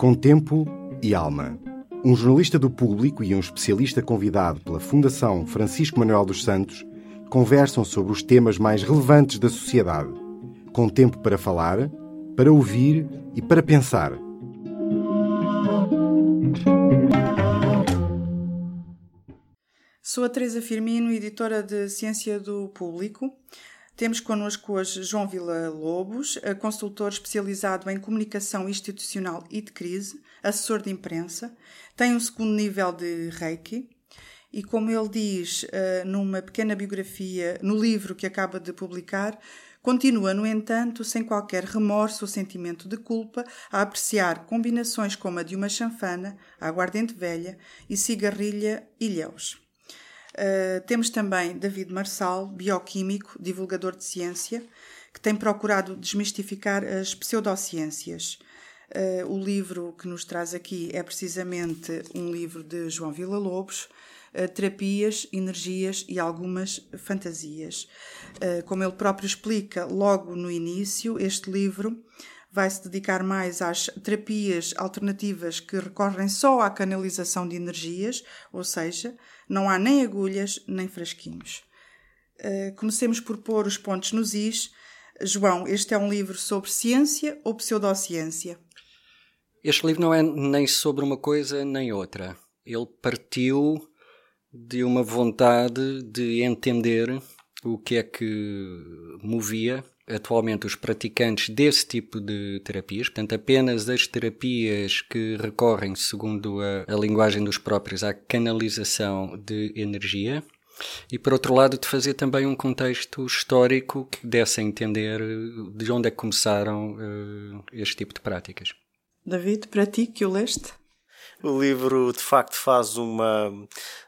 Com tempo e alma. Um jornalista do público e um especialista convidado pela Fundação Francisco Manuel dos Santos conversam sobre os temas mais relevantes da sociedade. Com tempo para falar, para ouvir e para pensar. Sou a Teresa Firmino, editora de Ciência do Público. Temos connosco hoje João Vila Lobos, consultor especializado em comunicação institucional e de crise, assessor de imprensa, tem um segundo nível de Reiki e, como ele diz eh, numa pequena biografia no livro que acaba de publicar, continua, no entanto, sem qualquer remorso ou sentimento de culpa, a apreciar combinações como a de uma chanfana, aguardente velha e cigarrilha ilhéus. Uh, temos também David Marçal, bioquímico, divulgador de ciência, que tem procurado desmistificar as pseudociências. Uh, o livro que nos traz aqui é precisamente um livro de João Vila Lobos, uh, Terapias, Energias e Algumas Fantasias. como ele próprio explica logo no início, este livro vai se dedicar mais às terapias alternativas que recorrem só à canalização de energias, ou seja, não há nem agulhas nem frasquinhos. Uh, comecemos por pôr os pontos nos is. João, este é um livro sobre ciência ou pseudociência? Este livro não é nem sobre uma coisa nem outra. Ele partiu de uma vontade de entender o que é que movia atualmente os praticantes desse tipo de terapias, portanto, apenas as terapias que recorrem, segundo a, a linguagem dos próprios, à canalização de energia. E por outro lado, de fazer também um contexto histórico que desse a entender de onde é que começaram uh, este tipo de práticas. David, para ti que o leste? O livro de facto faz uma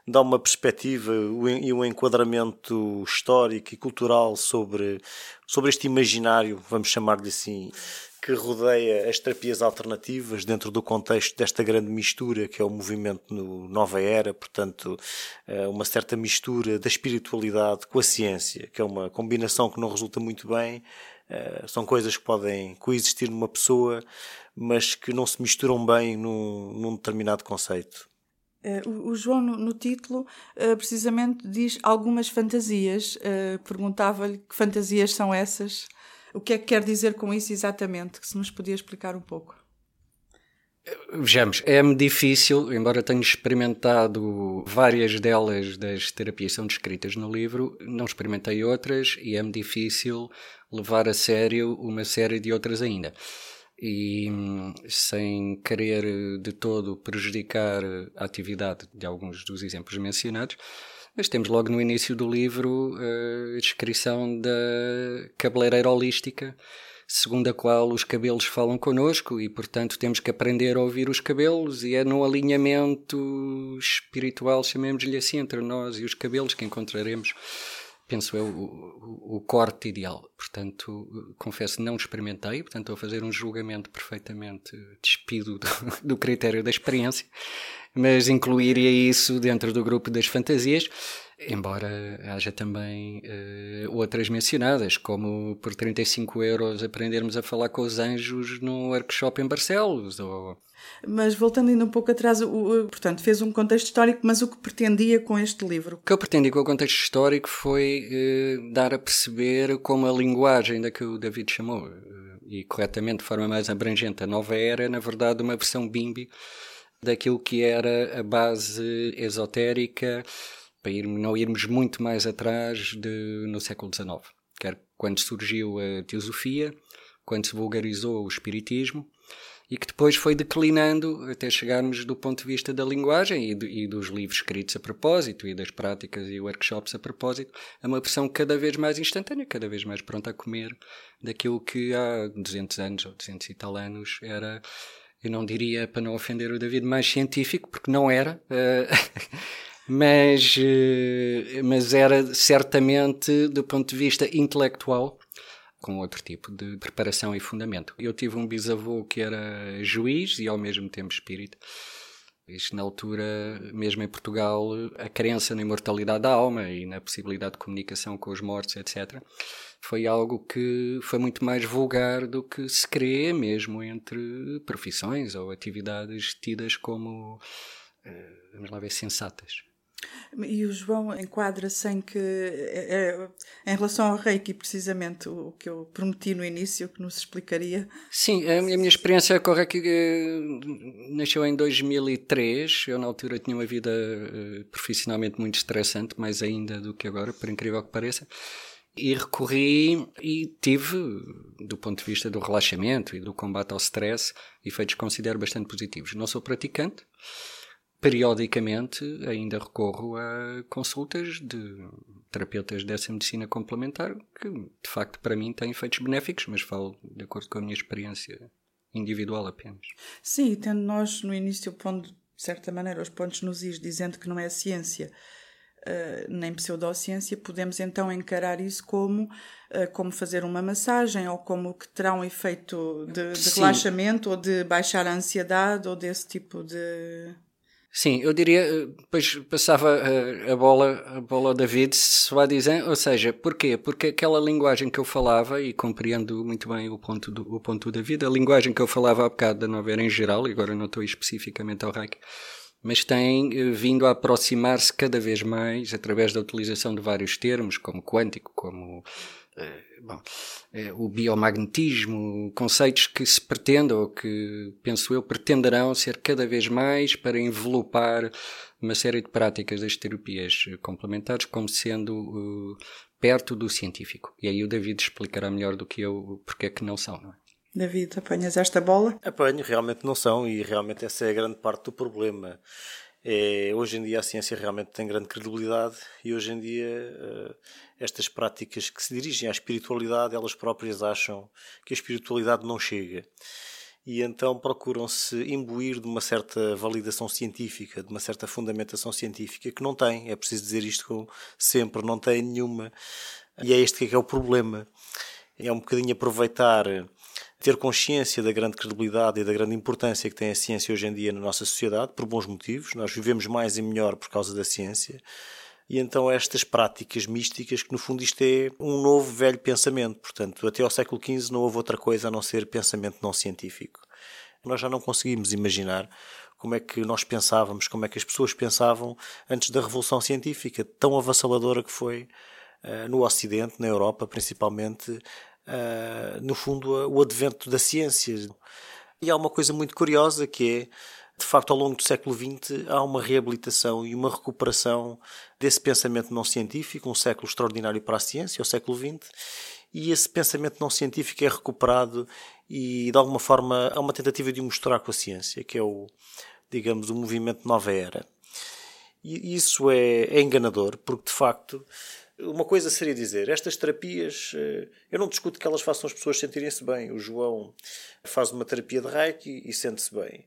dá uma perspectiva e um enquadramento histórico e cultural sobre sobre este imaginário, vamos chamar-lhe assim, que rodeia as terapias alternativas dentro do contexto desta grande mistura que é o movimento no Nova Era, portanto, é uma certa mistura da espiritualidade com a ciência, que é uma combinação que não resulta muito bem. É, são coisas que podem coexistir numa pessoa mas que não se misturam bem num, num determinado conceito. Uh, o, João, no, título, uh, precisamente diz algumas fantasias. Perguntava-lhe que fantasias são essas. O que é que quer dizer com isso exatamente? Que se nos podia explicar um pouco. Vejamos, é-me difícil, embora tenha experimentado várias delas das terapias que são descritas no livro, não experimentei outras e é-me difícil levar a sério uma série de outras ainda. E sem querer de todo prejudicar a atividade de alguns dos exemplos mencionados, mas temos logo no início do livro eh, a descrição da cabeleireira holística, segundo a qual os cabelos falam connosco e, portanto, temos que aprender a ouvir os cabelos, e é no alinhamento espiritual, chamemos-lhe assim, entre nós e os cabelos que encontraremos penso eu, o, o, corte ideal. Portanto, confesso, não experimentei, portanto, estou a fazer um julgamento perfeitamente despido do, do critério da experiência, mas incluiria isso dentro do grupo das fantasias. Embora haja também uh, outras mencionadas, como por 35 euros aprendermos a falar com os anjos num workshop em Barcelos, ou mas voltando ainda um pouco atrás, o, portanto, fez um contexto histórico, mas o que pretendia com este livro? O que eu pretendi com o contexto histórico foi eh, dar a perceber como a linguagem da que o David chamou, eh, e corretamente de forma mais abrangente, a nova era, na verdade, uma versão bimbi daquilo que era a base esotérica, para ir, não irmos muito mais atrás de, no século XIX, quer quando surgiu a teosofia, quando se vulgarizou o espiritismo, e que depois foi declinando até chegarmos do ponto de vista da linguagem e, e, dos livros escritos a propósito e das práticas e workshops a propósito a uma versão cada vez mais instantânea, cada vez mais pronta a comer daquilo que há 200 anos ou 200 e tal anos era, eu não diria para não ofender o David, mais científico, porque não era. Uh, mas, uh, mas era certamente do ponto de vista intelectual com outro tipo de preparação e fundamento. Eu tive um bisavô que era juiz e ao mesmo tempo espírita. Isto na altura, mesmo em Portugal, a crença na imortalidade da alma e na possibilidade de comunicação com os mortos, etc., foi algo que foi muito mais vulgar do que se crê mesmo entre profissões ou atividades tidas como, eh, vamos lá ver, sensatas. E o João enquadra-se que, é, é, em relação ao Reiki, precisamente, o, que eu prometi no início, que nos explicaria. Sim, a minha experiência com o Reiki eh, nasceu em 2003. Eu, na altura, tinha uma vida eh, profissionalmente muito estressante, mais ainda do que agora, por incrível que pareça. E recorri e tive, do ponto de vista do relaxamento e do combate ao stress, efeitos que considero bastante positivos. Não sou praticante, periodicamente ainda recorro a consultas de terapeutas dessa medicina complementar que, de facto, para mim têm efeitos benéficos, mas falo de acordo com a minha experiência individual apenas. Sim, tendo nós no início pondo, de certa maneira, os pontos nos is, dizendo que não é ciência, Uh, nem pseudociência, podemos então encarar isso como, uh, como fazer uma massagem ou como que terá um efeito de, de relaxamento ou de baixar a ansiedade ou desse tipo de. Sim, eu diria, eh, depois passava a, eh, a bola, a bola ao David, dizer, ou seja, porquê? Porque aquela linguagem que eu falava, e compreendo muito bem o ponto do, o ponto do David, a linguagem que eu falava há bocado da novela em geral, e agora não estou especificamente ao reiki, mas tem eh, vindo a aproximar-se cada vez mais através da utilização de vários termos, como quântico, como eh, bom, eh, o biomagnetismo, conceitos que se pretendam, ou que, penso eu, pretenderão ser cada vez mais para envelopar uma série de práticas das terapias complementares como sendo uh, perto do científico. E aí o David explicará melhor do que eu porque é que não são, não é? David, apanhas esta bola? Apanho, realmente não são, e realmente essa é a grande parte do problema. É, hoje em dia a ciência realmente tem grande credibilidade e hoje em dia uh, estas práticas que se dirigem à espiritualidade, elas próprias acham que a espiritualidade não chega. E então procuram-se imbuir de uma certa validação científica, de uma certa fundamentação científica, que não tem, é preciso dizer isto sempre, não tem nenhuma. E é este que é, que é o problema. É um bocadinho aproveitar ter consciência da grande credibilidade e da grande importância que tem a ciência hoje em dia na nossa sociedade, por bons motivos. Nós vivemos mais e melhor por causa da ciência. E então estas práticas místicas, que no fundo isto é um novo velho pensamento. Portanto, até ao século XV não houve outra coisa a não ser pensamento não científico. Nós já não conseguimos imaginar como é que nós pensávamos, como é que as pessoas pensavam antes da Revolução Científica, tão avassaladora que foi uh, no Ocidente, na Europa principalmente, uh, no fundo, o advento da ciência. E há uma coisa muito curiosa que é, de facto, ao longo do século XX, há uma reabilitação e uma recuperação desse pensamento não científico, um século extraordinário para a ciência, o século XX, e esse pensamento não científico é recuperado e, de alguma forma, há uma tentativa de o misturar com a ciência, que é o, digamos, o movimento Nova Era. E isso é, é enganador, porque, de facto, uma coisa seria dizer, estas terapias, eh, eu não discuto que elas façam as pessoas sentirem-se bem. O João faz uma terapia de Reiki e sente-se bem.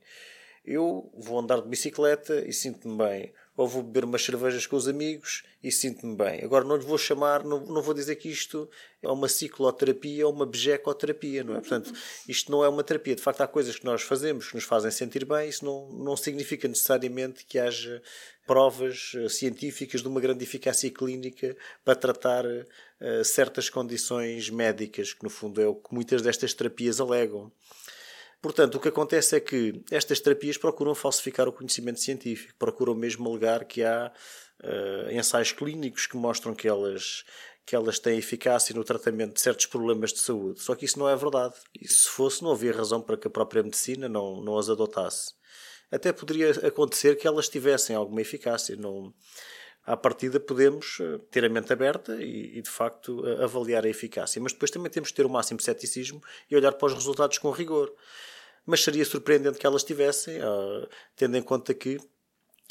Eu vou andar de bicicleta e sinto-me bem ou vou beber umas cervejas com os amigos e sinto-me bem. Agora não lhe vou chamar, não, não vou dizer que isto é uma cicloterapia ou uma bejecoterapia, não é? Portanto, isto não é uma terapia. De facto, há coisas que nós fazemos que nos fazem sentir bem, isso não, não significa necessariamente que haja provas eh, científicas de uma grande eficácia clínica para tratar uh, certas condições médicas, que no fundo é o que muitas destas terapias alegam. Portanto, o que acontece é que estas terapias procuram falsificar o conhecimento científico, procuram mesmo alegar que há uh, ensaios clínicos que mostram que elas, que elas têm eficácia no tratamento de certos problemas de saúde. Só que isso não é verdade. E se fosse, não havia razão para que a própria medicina não, não as adotasse. Até poderia acontecer que elas tivessem alguma eficácia. Não, à partida podemos eh, ter a mente aberta e, e, de facto avaliar a eficácia. Mas depois também temos que ter o máximo de ceticismo e olhar para os resultados com rigor. Mas seria surpreendente que elas tivessem, uh, tendo em conta que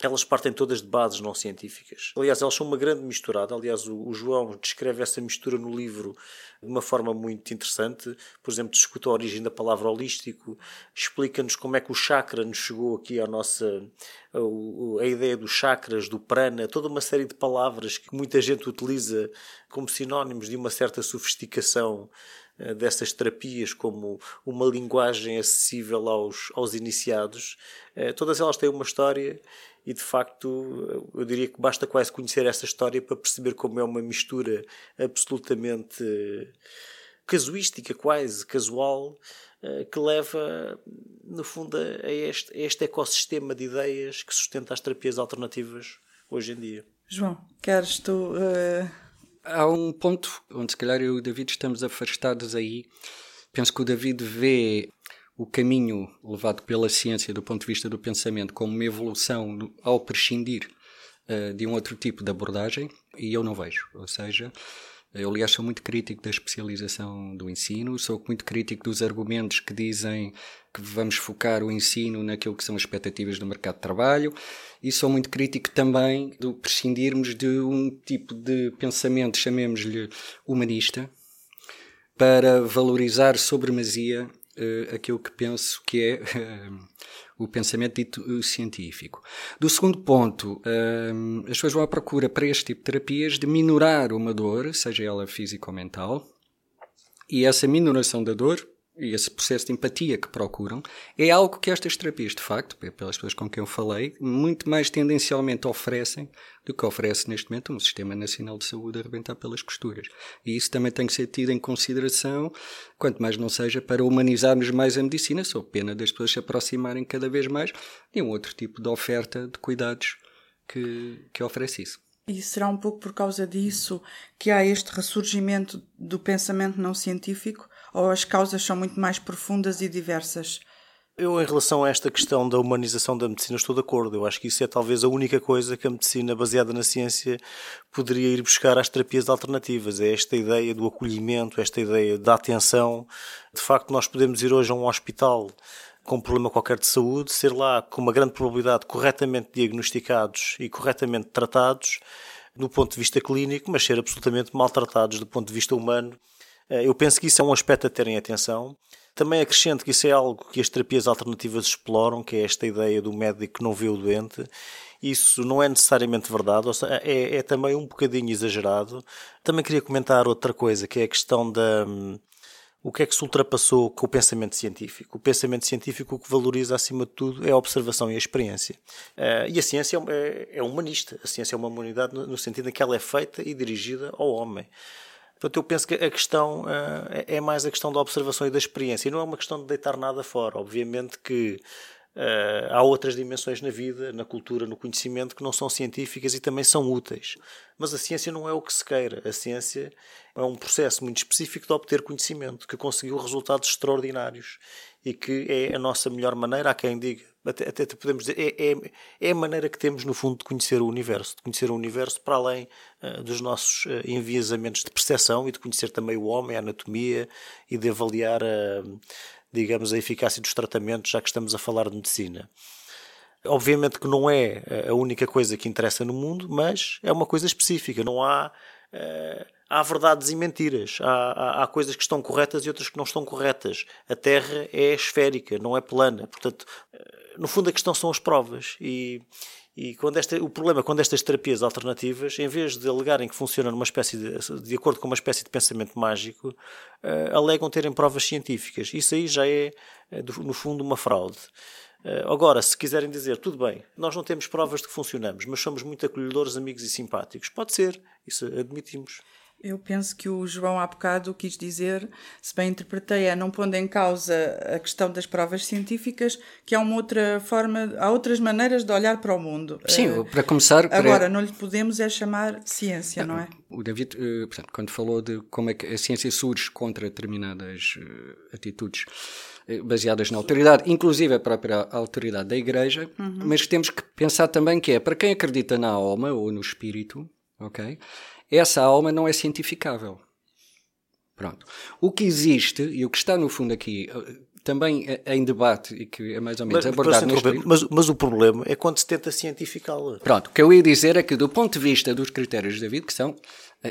elas partem todas de bases não científicas. Aliás, elas são uma grande misturada. Aliás, o, o João descreve essa mistura no livro de uma forma muito interessante. Por exemplo, discute a origem da palavra holístico, explica-nos como é que o chakra nos chegou aqui à nossa. A, a ideia dos chakras, do prana, toda uma série de palavras que muita gente utiliza como sinónimos de uma certa sofisticação uh, dessas terapias como uma linguagem acessível aos, aos iniciados, uh, todas elas têm uma história e de facto eu diria que basta quase conhecer essa história para perceber como é uma mistura absolutamente casuística, quase casual, que leva, no fundo, a este, a este ecossistema de ideias que sustenta as terapias alternativas hoje em dia. João, queres tu. Uh... Há um ponto onde, se calhar, eu e o David estamos afastados aí. Penso que o David vê o caminho levado pela ciência do ponto de vista do pensamento como uma evolução ao prescindir uh, de um outro tipo de abordagem e eu não vejo. Ou seja, eu, aliás, sou muito crítico da especialização do ensino, sou muito crítico dos argumentos que dizem que vamos focar o ensino naquilo que são as expectativas do mercado de trabalho e sou muito crítico também do prescindirmos de um tipo de pensamento, chamemos-lhe humanista, para valorizar sobremasia uh, aquilo que penso que é uh, o pensamento dito uh, científico. Do segundo ponto, as pessoas vão à procura para este tipo de terapias de minorar uma dor, seja ela física ou mental, e essa minoração da dor e esse processo de empatia que procuram é algo que estas terapias, de facto, pelas pessoas com quem eu falei, muito mais tendencialmente oferecem do que oferece neste momento um Sistema Nacional de Saúde a arrebentar pelas costuras. E isso também tem que ser tido em consideração, quanto mais não seja para humanizarmos mais a medicina, sou pena das pessoas se aproximarem cada vez mais de um outro tipo de oferta de cuidados que, que oferece isso. E será um pouco por causa disso que há este ressurgimento do pensamento não científico? Ou as causas são muito mais profundas e diversas? Eu, em relação a esta questão da humanização da medicina, estou de acordo. Eu acho que isso é talvez a única coisa que a medicina baseada na ciência poderia ir buscar às terapias alternativas. É esta ideia do acolhimento, esta ideia da atenção. De facto, nós podemos ir hoje a um hospital com um problema qualquer de saúde, ser lá com uma grande probabilidade corretamente diagnosticados e corretamente tratados do ponto de vista clínico, mas ser absolutamente maltratados do ponto de vista humano. Eh, eu penso que isso é um aspecto a terem atenção. Também acrescento que isso é algo que as terapias alternativas exploram, que é esta ideia do médico que não vê o doente. Isso não é necessariamente verdade, seja, é, é também um bocadinho exagerado. Também queria comentar outra coisa, que é a questão da, hum, o que é que se ultrapassou com o pensamento científico? O pensamento científico o que valoriza acima de tudo é a observação e a experiência. Uh, e a ciência é, é, humanista. A ciência é uma humanidade no, no, sentido em que ela é feita e dirigida ao homem. Portanto, eu penso que a questão uh, é mais a questão da observação e da experiência. E não é uma questão de deitar nada fora. Obviamente que Uh, há outras dimensões na vida, na cultura, no conhecimento que não são científicas e também são úteis. Mas a ciência não é o que se queira. A ciência é um processo muito específico de obter conhecimento, que conseguiu resultados extraordinários e que é a nossa melhor maneira. Há quem diga, até, até podemos dizer, é, é, é, a maneira que temos, no fundo, de conhecer o universo, de conhecer o universo para além uh, dos nossos uh, enviesamentos de percepção e de conhecer também o homem, a anatomia e de avaliar a digamos, a eficácia dos tratamentos, já que estamos a falar de medicina. Obviamente que não é a única coisa que interessa no mundo, mas é uma coisa específica. Não há. Uh, há verdades e mentiras. Há, há, há, coisas que estão corretas e outras que não estão corretas. A Terra é esférica, não é plana. Portanto, uh, no fundo, a questão são as provas. E, e quando esta, o problema quando estas terapias alternativas, em vez de alegarem que funcionam numa espécie de, de acordo com uma espécie de pensamento mágico, uh, alegam terem provas científicas. Isso aí já é, eh, no fundo, uma fraude. Uh, agora, se quiserem dizer, tudo bem, nós não temos provas de que funcionamos, mas somos muito acolhedores, amigos e simpáticos, pode ser, isso admitimos. Eu penso que o João há bocado quis dizer, se bem interpretei, é não pondo em causa a questão das provas científicas, que há uma outra forma, há outras maneiras de olhar para o mundo. Sim, uh, para começar. Para... Agora, não lhe podemos é chamar ciência, não, não é? O David, uh, portanto, quando falou de como é que a ciência surge contra determinadas atitudes baseadas na autoridade, inclusive a própria autoridade da Igreja, uhum. mas temos que pensar também que é para quem acredita na alma ou no espírito, ok? essa alma não é cientificável. Pronto. O que existe e o que está no fundo aqui eh, também em debate e que é mais ou menos mas, abordado neste problema, mas, mas, o problema é quando se tenta cientificá-la. Pronto, o que eu ia dizer é que do ponto de vista dos critérios de David, que são, eh,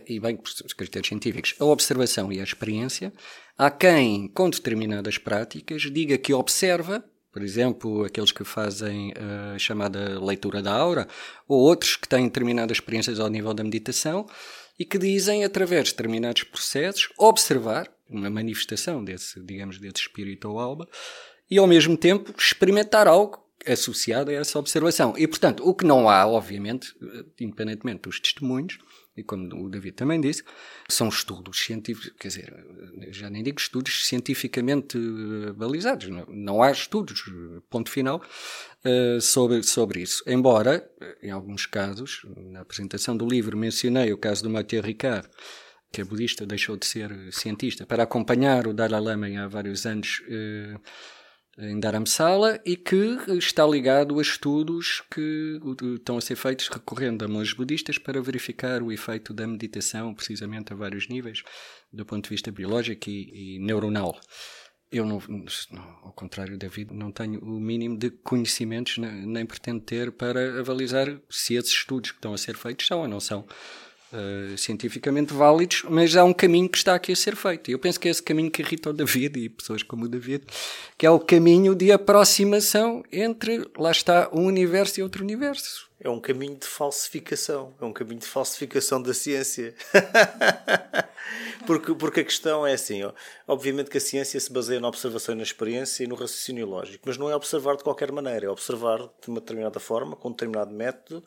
e bem, os critérios científicos, a observação e a experiência, há quem, com determinadas práticas, diga que observa por exemplo, aqueles que fazem a chamada leitura da aura, ou outros que têm determinadas experiências ao nível da meditação e que dizem, através de determinados processos, observar uma manifestação desse, digamos, desse espírito ou alma, e ao mesmo tempo experimentar algo associado a essa observação. E, portanto, o que não há, obviamente, independentemente dos testemunhos, e como o David também disse, são estudos científicos, quer dizer, já nem digo estudos cientificamente balizados, não, não há estudos, ponto final, uh, sobre, sobre isso. Embora, em alguns casos, na apresentação do livro mencionei o caso do Mathieu Ricard, que é budista, deixou de ser cientista, para acompanhar o Dalai Lama há vários anos em Dharamsala e que está ligado a estudos que estão a ser feitos recorrendo a monges budistas para verificar o efeito da meditação, precisamente a vários níveis, do ponto de vista biológico e, e neuronal. Eu, não, ao contrário da não tenho o mínimo de conhecimentos, nem, pretendo ter para avalizar se esses estudos que estão a ser feitos são ou não são uh, cientificamente válidos, mas há um caminho que está aqui a ser feito. E eu penso que é esse caminho que irrita o David e pessoas como o David, que é o caminho de aproximação entre, lá está, um universo e outro universo. É um caminho de falsificação, é um caminho de falsificação da ciência. porque, porque a questão é assim: ó, obviamente que a ciência se baseia na observação e na experiência e no raciocínio lógico, mas não é observar de qualquer maneira, é observar de uma determinada forma, com um determinado método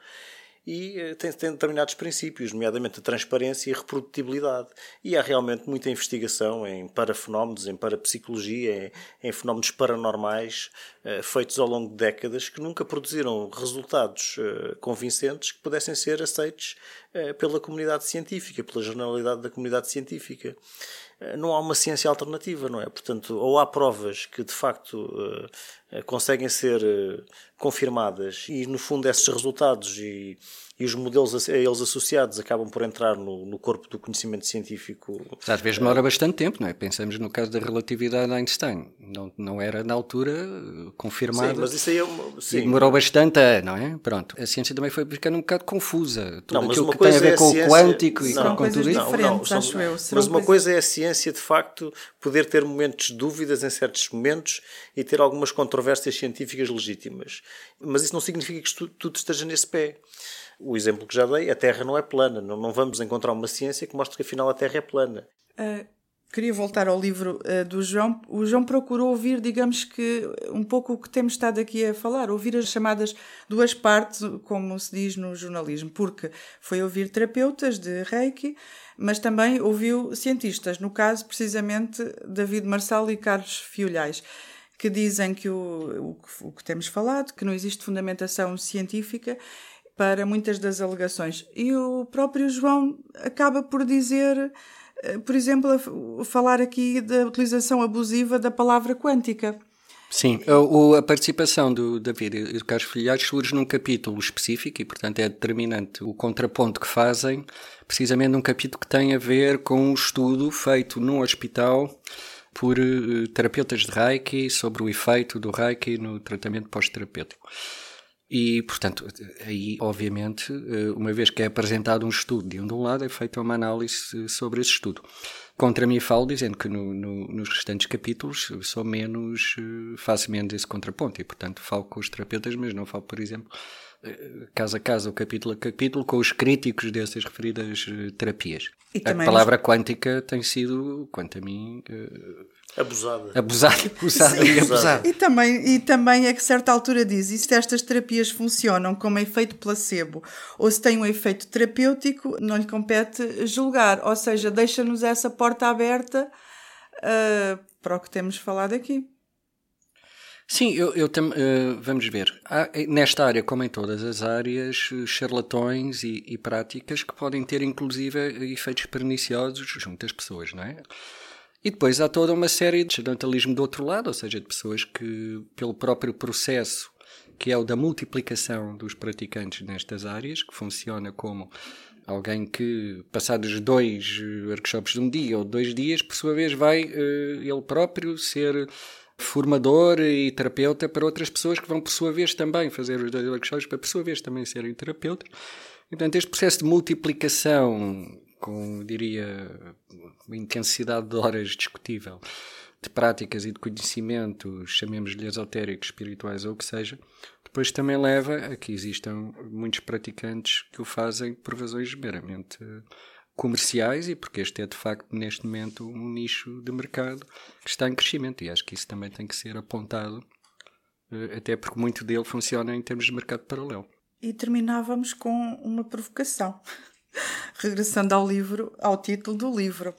e eh, tem, tem, determinados princípios, nomeadamente a transparência e a reprodutibilidade. E há realmente muita investigação em parafenómenos, em parapsicologia, em, em fenómenos paranormais uh, feitos ao longo de décadas que nunca produziram resultados uh, convincentes que pudessem ser aceitos pela comunidade científica, pela generalidade da comunidade científica não há uma ciência alternativa, não é? Portanto, ou há provas que de facto conseguem ser uh, confirmadas e no fundo esses resultados e e os modelos a eles associados acabam por entrar no, no corpo do conhecimento científico. Às vezes demora bastante tempo, não é? Pensamos no caso da relatividade de Einstein. Não, não era na altura confirmada. Sim, mas isso aí é uma, sim. demorou bastante a, não é? Pronto. A ciência também foi ficando um bocado confusa. Tudo não, aquilo que tem a ver é com ciência... o quântico e não, com tudo isso. Diferentes, não, acho eu. Mas uma coisa é a ciência, de facto, poder ter momentos de dúvidas em certos momentos e ter algumas controvérsias científicas legítimas. Mas isso não significa que tudo esteja nesse pé o exemplo que já dei, a Terra não é plana. Não, não vamos encontrar uma ciência que mostre que afinal a Terra é plana. Uh, queria voltar ao livro uh, do João. O João procurou ouvir, digamos que, um pouco o que temos estado aqui a falar, ouvir as chamadas duas partes, como se diz no jornalismo, porque foi ouvir terapeutas de Reiki, mas também ouviu cientistas, no caso, precisamente, David Marçal e Carlos Fiolhais que dizem que o, o, o que temos falado, que não existe fundamentação científica para muitas das alegações. E o próprio João acaba por dizer, eh, por exemplo, falar aqui da utilização abusiva da palavra quântica. Sim, a, a participação do David e do Carlos Filhares surge num capítulo específico e, portanto, é determinante o contraponto que fazem, precisamente num capítulo que tem a ver com um estudo feito num hospital por uh, terapeutas de Reiki sobre o efeito do Reiki no tratamento pós-terapêutico. E, portanto, aí, obviamente, eh, uma vez que é apresentado um estudo de um de um lado, é feita uma análise sobre esse estudo. Contra mim falo dizendo que no, no, nos restantes capítulos sou menos, eh, faço menos esse contraponto e, portanto, falo com os terapeutas, mas não falo, por exemplo, eh, caso a caso, capítulo a capítulo, com os críticos dessas referidas terapias. a palavra nos... quântica tem sido, quanto a mim, Abusada. Abusada, abusada e abusada. E também, e também é que a certa altura diz, e se estas terapias funcionam como efeito placebo ou se têm um efeito terapêutico, não lhe compete julgar. Ou seja, deixa-nos essa porta aberta uh, para o que temos falado aqui. Sim, eu, eu uh, vamos ver. Há, nesta área, como em todas as áreas, charlatões e, e práticas que podem ter, inclusive, efeitos perniciosos junto às pessoas, não é? E depois há toda uma série de sedentalismo do outro lado, ou seja, de pessoas que, pelo próprio processo, que é o da multiplicação dos praticantes nestas áreas, que funciona como alguém que, passados dois workshops de um dia ou dois dias, por sua vez vai uh, ele próprio ser formador e terapeuta para outras pessoas que vão, por sua vez, também fazer os dois workshops para, por sua vez, também serem terapeutas. E, portanto, este processo de multiplicação com, diria, uma intensidade de horas discutível, de práticas e de conhecimentos, chamemos-lhe esotéricos, espirituais ou o que seja, depois também leva a que existam muitos praticantes que o fazem por razões meramente comerciais e porque este é de facto neste momento um nicho de mercado que está em crescimento e acho que isso também tem que ser apontado eh, até porque muito dele funciona em termos de mercado paralelo. E terminávamos com uma provocação, regressando ao livro, ao título do livro.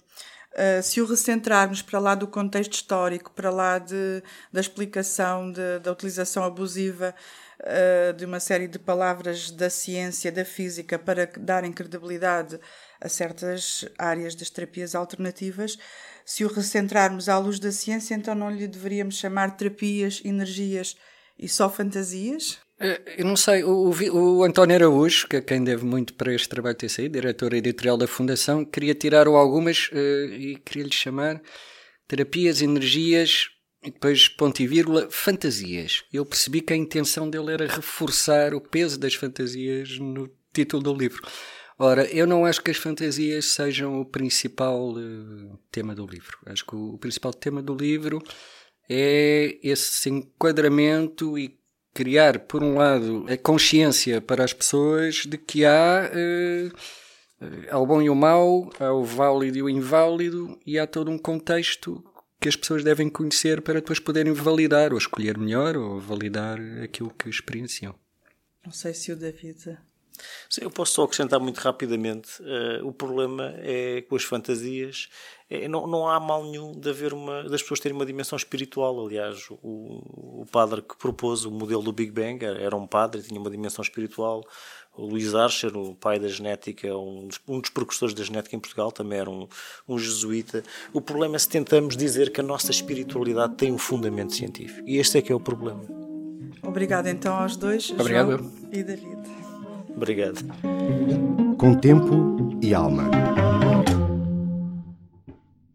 Uh, se o recentrarmos para lá do contexto histórico, para lá de, da explicação de, da utilização abusiva uh, de uma série de palavras da ciência, da física, para darem credibilidade a certas áreas das terapias alternativas, se o recentrarmos à luz da ciência, então não lhe deveríamos chamar terapias, energias e só fantasias? Eh, eu não sei, o, o, António Araújo, que é quem deve muito para este trabalho ter saído, diretor editorial da Fundação, queria tirar algumas uh, e queria-lhe chamar terapias, energias e depois ponto e vírgula, fantasias. Eu percebi que a intenção dele era reforçar o peso das fantasias no título do livro. Ora, eu não acho que as fantasias sejam o principal uh, tema do livro. Acho que o, o principal tema do livro é esse enquadramento e criar, por um lado, a consciência para as pessoas de que há uh, ao bom e o mau, há o válido e o inválido, e há todo um contexto que as pessoas devem conhecer para depois poderem validar, ou escolher melhor, ou validar aquilo que experienciam. Não sei se o David eu posso só acrescentar muito rapidamente. Uh, o problema é com as fantasias. É, não, não há mal nenhum de haver uma, das pessoas terem uma dimensão espiritual. Aliás, o, o padre que propôs o modelo do Big Bang era, um padre, tinha uma dimensão espiritual. O Luís Archer, o pai da genética, um dos, um dos precursores da genética em Portugal, também era um, um jesuíta. O problema é se tentamos dizer que a nossa espiritualidade tem um fundamento científico. E este é que é o problema. Obrigada então aos dois, Obrigado. João e David. Obrigado. Com tempo e alma.